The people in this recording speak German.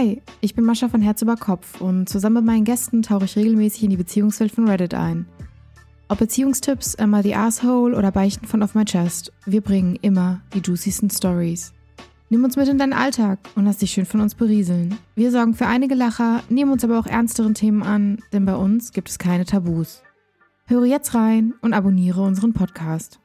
Hi, ich bin Mascha von Herz über Kopf und zusammen mit meinen Gästen tauche ich regelmäßig in die Beziehungswelt von Reddit ein. Ob Beziehungstipps, einmal the Asshole oder Beichten von Off My Chest, wir bringen immer die juicysten Stories. Nimm uns mit in deinen Alltag und lass dich schön von uns berieseln. Wir sorgen für einige Lacher, nehmen uns aber auch ernsteren Themen an, denn bei uns gibt es keine Tabus. Höre jetzt rein und abonniere unseren Podcast.